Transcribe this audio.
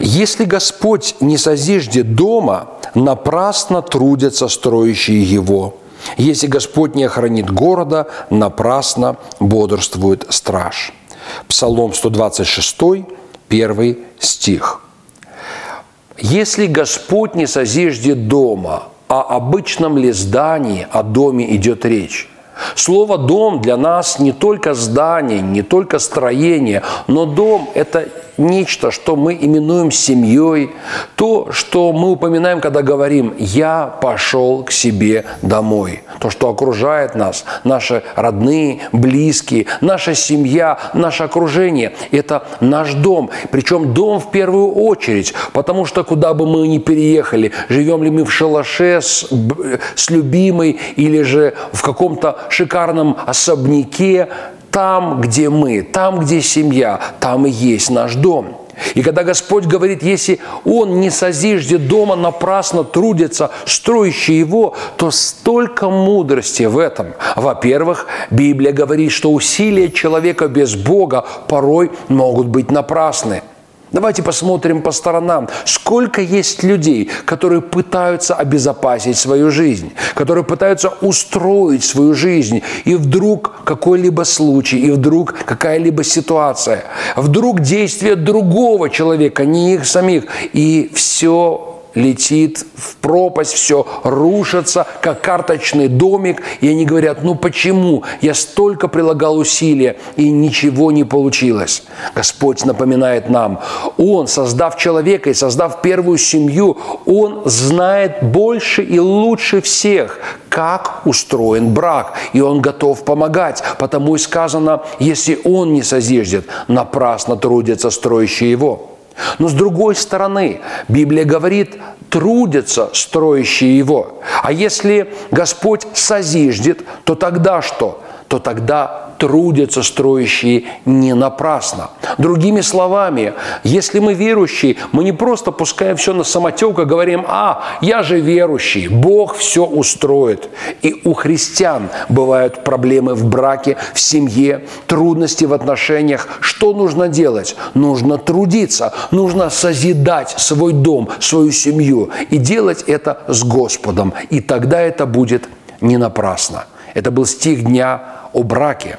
Если Господь не созиждет дома, напрасно трудятся строящие его. Если Господь не охранит города, напрасно бодрствует страж. Псалом 126, первый стих. Если Господь не созиждет дома, о обычном ли здании, о доме идет речь? Слово «дом» для нас не только здание, не только строение, но дом – это нечто, что мы именуем семьей, то, что мы упоминаем, когда говорим «я пошел к себе домой», то, что окружает нас, наши родные, близкие, наша семья, наше окружение – это наш дом. Причем дом в первую очередь, потому что куда бы мы ни переехали, живем ли мы в шалаше с, с любимой или же в каком-то шикарном особняке, там, где мы, там, где семья, там и есть наш дом. И когда Господь говорит, если Он не созиждет дома, напрасно трудится, строящий его, то столько мудрости в этом. Во-первых, Библия говорит, что усилия человека без Бога порой могут быть напрасны. Давайте посмотрим по сторонам. Сколько есть людей, которые пытаются обезопасить свою жизнь, которые пытаются устроить свою жизнь, и вдруг какой-либо случай, и вдруг какая-либо ситуация, вдруг действие другого человека, не их самих, и все летит в пропасть, все рушится, как карточный домик. И они говорят, ну почему? Я столько прилагал усилия, и ничего не получилось. Господь напоминает нам, Он, создав человека и создав первую семью, Он знает больше и лучше всех, как устроен брак, и Он готов помогать. Потому и сказано, если Он не созиждет, напрасно трудятся строящие его. Но с другой стороны, Библия говорит, трудятся строящие его. А если Господь созиждет, то тогда что? То тогда трудятся строящие не напрасно. Другими словами, если мы верующие, мы не просто пускаем все на самотек и говорим, а, я же верующий, Бог все устроит. И у христиан бывают проблемы в браке, в семье, трудности в отношениях. Что нужно делать? Нужно трудиться, нужно созидать свой дом, свою семью и делать это с Господом. И тогда это будет не напрасно. Это был стих дня о браке.